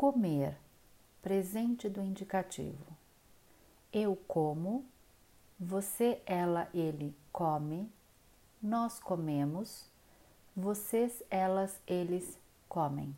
Comer, presente do indicativo. Eu como, você, ela, ele come, nós comemos, vocês, elas, eles comem.